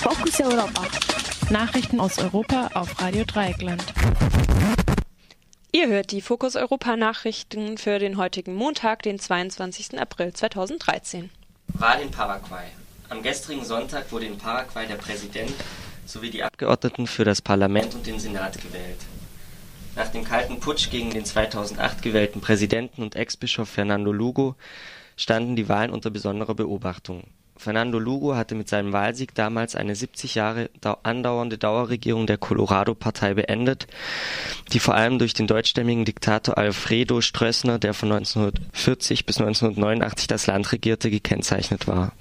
Fokus Europa. Nachrichten aus Europa auf Radio Dreieckland. Ihr hört die Fokus Europa Nachrichten für den heutigen Montag, den 22. April 2013. Wahl in Paraguay. Am gestrigen Sonntag wurde in Paraguay der Präsident sowie die Abgeordneten für das Parlament und den Senat gewählt. Nach dem kalten Putsch gegen den 2008 gewählten Präsidenten und Ex-Bischof Fernando Lugo standen die Wahlen unter besonderer Beobachtung. Fernando Lugo hatte mit seinem Wahlsieg damals eine 70 Jahre andauernde Dauerregierung der Colorado-Partei beendet, die vor allem durch den deutschstämmigen Diktator Alfredo Stroessner, der von 1940 bis 1989 das Land regierte, gekennzeichnet war.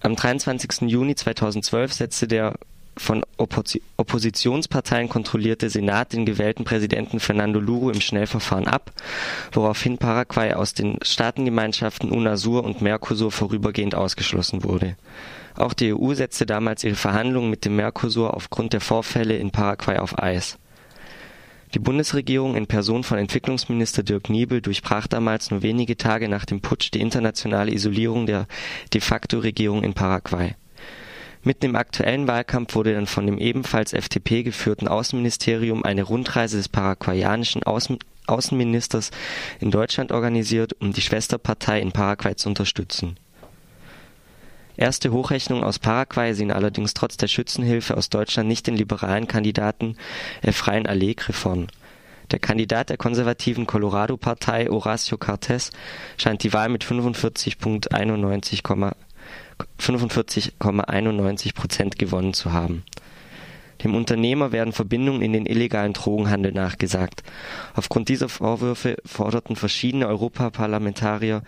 Am 23. Juni 2012 setzte der von Oppositionsparteien kontrollierte Senat den gewählten Präsidenten Fernando Lugo im Schnellverfahren ab, woraufhin Paraguay aus den Staatengemeinschaften UNASUR und Mercosur vorübergehend ausgeschlossen wurde. Auch die EU setzte damals ihre Verhandlungen mit dem Mercosur aufgrund der Vorfälle in Paraguay auf Eis. Die Bundesregierung in Person von Entwicklungsminister Dirk Niebel durchbrach damals nur wenige Tage nach dem Putsch die internationale Isolierung der De-facto-Regierung in Paraguay. Mitten im aktuellen Wahlkampf wurde dann von dem ebenfalls FDP geführten Außenministerium eine Rundreise des paraguayanischen Außen Außenministers in Deutschland organisiert, um die Schwesterpartei in Paraguay zu unterstützen. Erste Hochrechnungen aus Paraguay sehen allerdings trotz der Schützenhilfe aus Deutschland nicht den liberalen Kandidaten Efraín Alegre vorn. Der Kandidat der konservativen Colorado-Partei, Horacio Cartes, scheint die Wahl mit 45,91 45,91 Prozent gewonnen zu haben. Dem Unternehmer werden Verbindungen in den illegalen Drogenhandel nachgesagt. Aufgrund dieser Vorwürfe forderten verschiedene Europaparlamentarier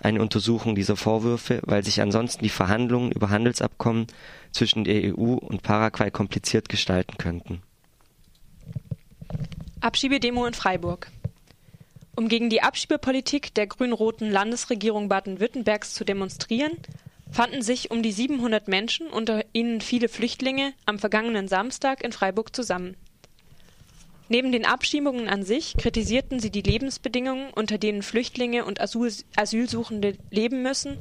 eine Untersuchung dieser Vorwürfe, weil sich ansonsten die Verhandlungen über Handelsabkommen zwischen der EU und Paraguay kompliziert gestalten könnten. Abschiebedemo in Freiburg. Um gegen die Abschiebepolitik der grün-roten Landesregierung Baden-Württembergs zu demonstrieren, fanden sich um die 700 Menschen, unter ihnen viele Flüchtlinge, am vergangenen Samstag in Freiburg zusammen. Neben den Abschiebungen an sich kritisierten sie die Lebensbedingungen, unter denen Flüchtlinge und Asylsuchende leben müssen,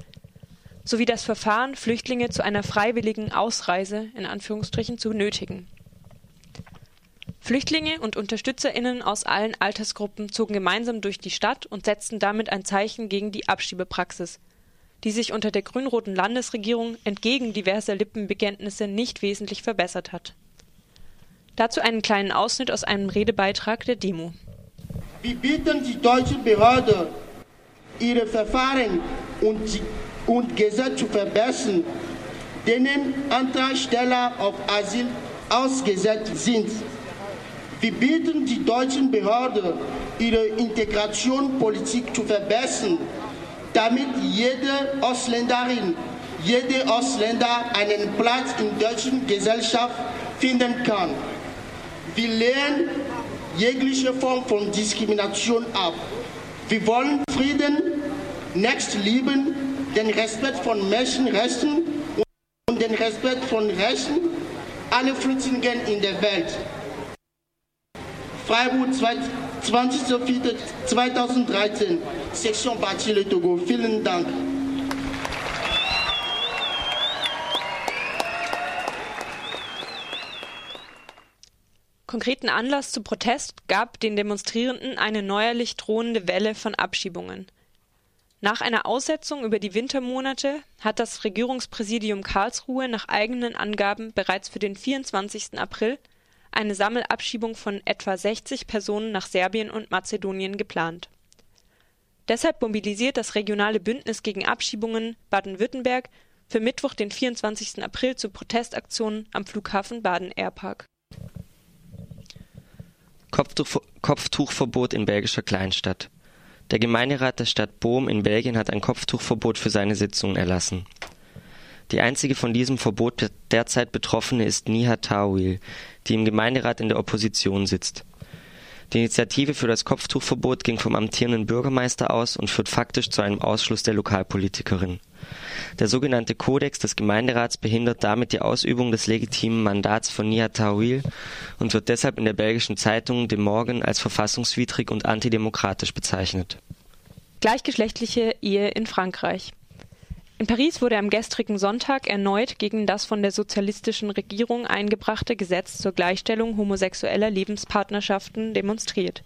sowie das Verfahren, Flüchtlinge zu einer freiwilligen Ausreise in Anführungsstrichen zu nötigen. Flüchtlinge und Unterstützerinnen aus allen Altersgruppen zogen gemeinsam durch die Stadt und setzten damit ein Zeichen gegen die Abschiebepraxis, die sich unter der grün-roten Landesregierung entgegen diverser Lippenbekenntnisse nicht wesentlich verbessert hat. Dazu einen kleinen Ausschnitt aus einem Redebeitrag der Demo. Wir bitten die deutsche Behörde, ihre Verfahren und, und Gesetze zu verbessern, denen Antragsteller auf Asyl ausgesetzt sind. Wir bitten die deutschen Behörden, ihre Integrationspolitik zu verbessern damit jede Ausländerin, jede Ausländer einen Platz in der deutschen Gesellschaft finden kann. Wir lehnen jegliche Form von Diskrimination ab. Wir wollen Frieden, Nächstenlieben, den Respekt von Menschenrechten und den Respekt von Rechten aller Flüchtlinge in der Welt. Freiburg 20.04.2013, Section Bachille Togo. Vielen Dank. Konkreten Anlass zu Protest gab den Demonstrierenden eine neuerlich drohende Welle von Abschiebungen. Nach einer Aussetzung über die Wintermonate hat das Regierungspräsidium Karlsruhe nach eigenen Angaben bereits für den 24. April eine Sammelabschiebung von etwa 60 Personen nach Serbien und Mazedonien geplant. Deshalb mobilisiert das regionale Bündnis gegen Abschiebungen Baden-Württemberg für Mittwoch, den 24. April zu Protestaktionen am Flughafen Baden-Airpark. Kopftuch, Kopftuchverbot in belgischer Kleinstadt. Der Gemeinderat der Stadt Boom in Belgien hat ein Kopftuchverbot für seine Sitzungen erlassen. Die einzige von diesem Verbot derzeit Betroffene ist Nihat Tawil, die im Gemeinderat in der Opposition sitzt. Die Initiative für das Kopftuchverbot ging vom amtierenden Bürgermeister aus und führt faktisch zu einem Ausschluss der Lokalpolitikerin. Der sogenannte Kodex des Gemeinderats behindert damit die Ausübung des legitimen Mandats von Nihat Tawil und wird deshalb in der belgischen Zeitung De Morgen als verfassungswidrig und antidemokratisch bezeichnet. Gleichgeschlechtliche Ehe in Frankreich. In Paris wurde am gestrigen Sonntag erneut gegen das von der sozialistischen Regierung eingebrachte Gesetz zur Gleichstellung homosexueller Lebenspartnerschaften demonstriert.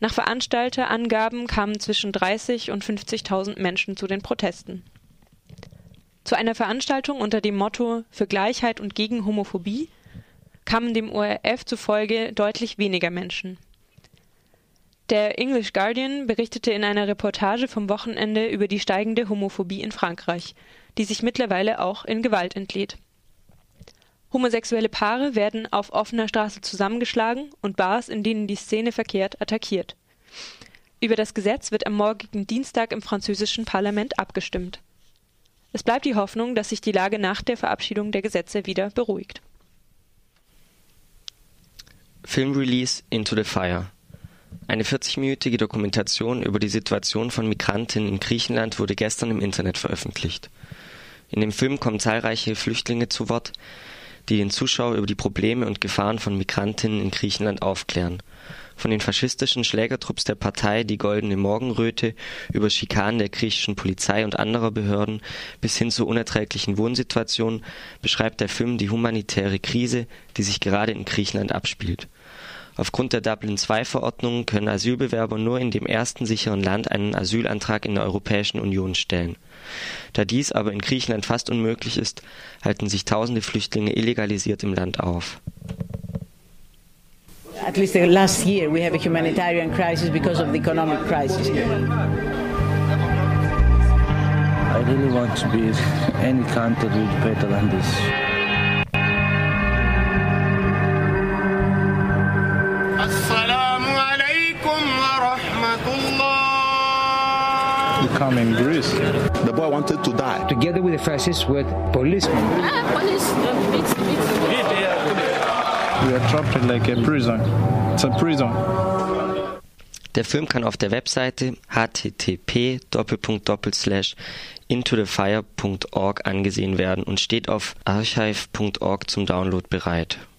Nach Veranstalterangaben kamen zwischen 30 und 50.000 Menschen zu den Protesten. Zu einer Veranstaltung unter dem Motto Für Gleichheit und gegen Homophobie kamen dem ORF zufolge deutlich weniger Menschen. Der English Guardian berichtete in einer Reportage vom Wochenende über die steigende Homophobie in Frankreich, die sich mittlerweile auch in Gewalt entlädt. Homosexuelle Paare werden auf offener Straße zusammengeschlagen und Bars, in denen die Szene verkehrt, attackiert. Über das Gesetz wird am morgigen Dienstag im französischen Parlament abgestimmt. Es bleibt die Hoffnung, dass sich die Lage nach der Verabschiedung der Gesetze wieder beruhigt. Filmrelease Into the Fire eine 40-minütige Dokumentation über die Situation von Migrantinnen in Griechenland wurde gestern im Internet veröffentlicht. In dem Film kommen zahlreiche Flüchtlinge zu Wort, die den Zuschauer über die Probleme und Gefahren von Migrantinnen in Griechenland aufklären. Von den faschistischen Schlägertrupps der Partei Die Goldene Morgenröte über Schikanen der griechischen Polizei und anderer Behörden bis hin zu unerträglichen Wohnsituationen beschreibt der Film die humanitäre Krise, die sich gerade in Griechenland abspielt Aufgrund der Dublin-II-Verordnung können Asylbewerber nur in dem ersten sicheren Land einen Asylantrag in der Europäischen Union stellen. Da dies aber in Griechenland fast unmöglich ist, halten sich tausende Flüchtlinge illegalisiert im Land auf. At least last year we have a humanitarian crisis because of the economic crisis. I really want to be any country with better than this. Come in Greece. The boy wanted to die. Together with the fascists were policemen. Ah, police. We are trapped like a prison. It's a prison. Der Film kann auf der Webseite http intothefire.org angesehen werden und steht auf archive.org zum Download bereit.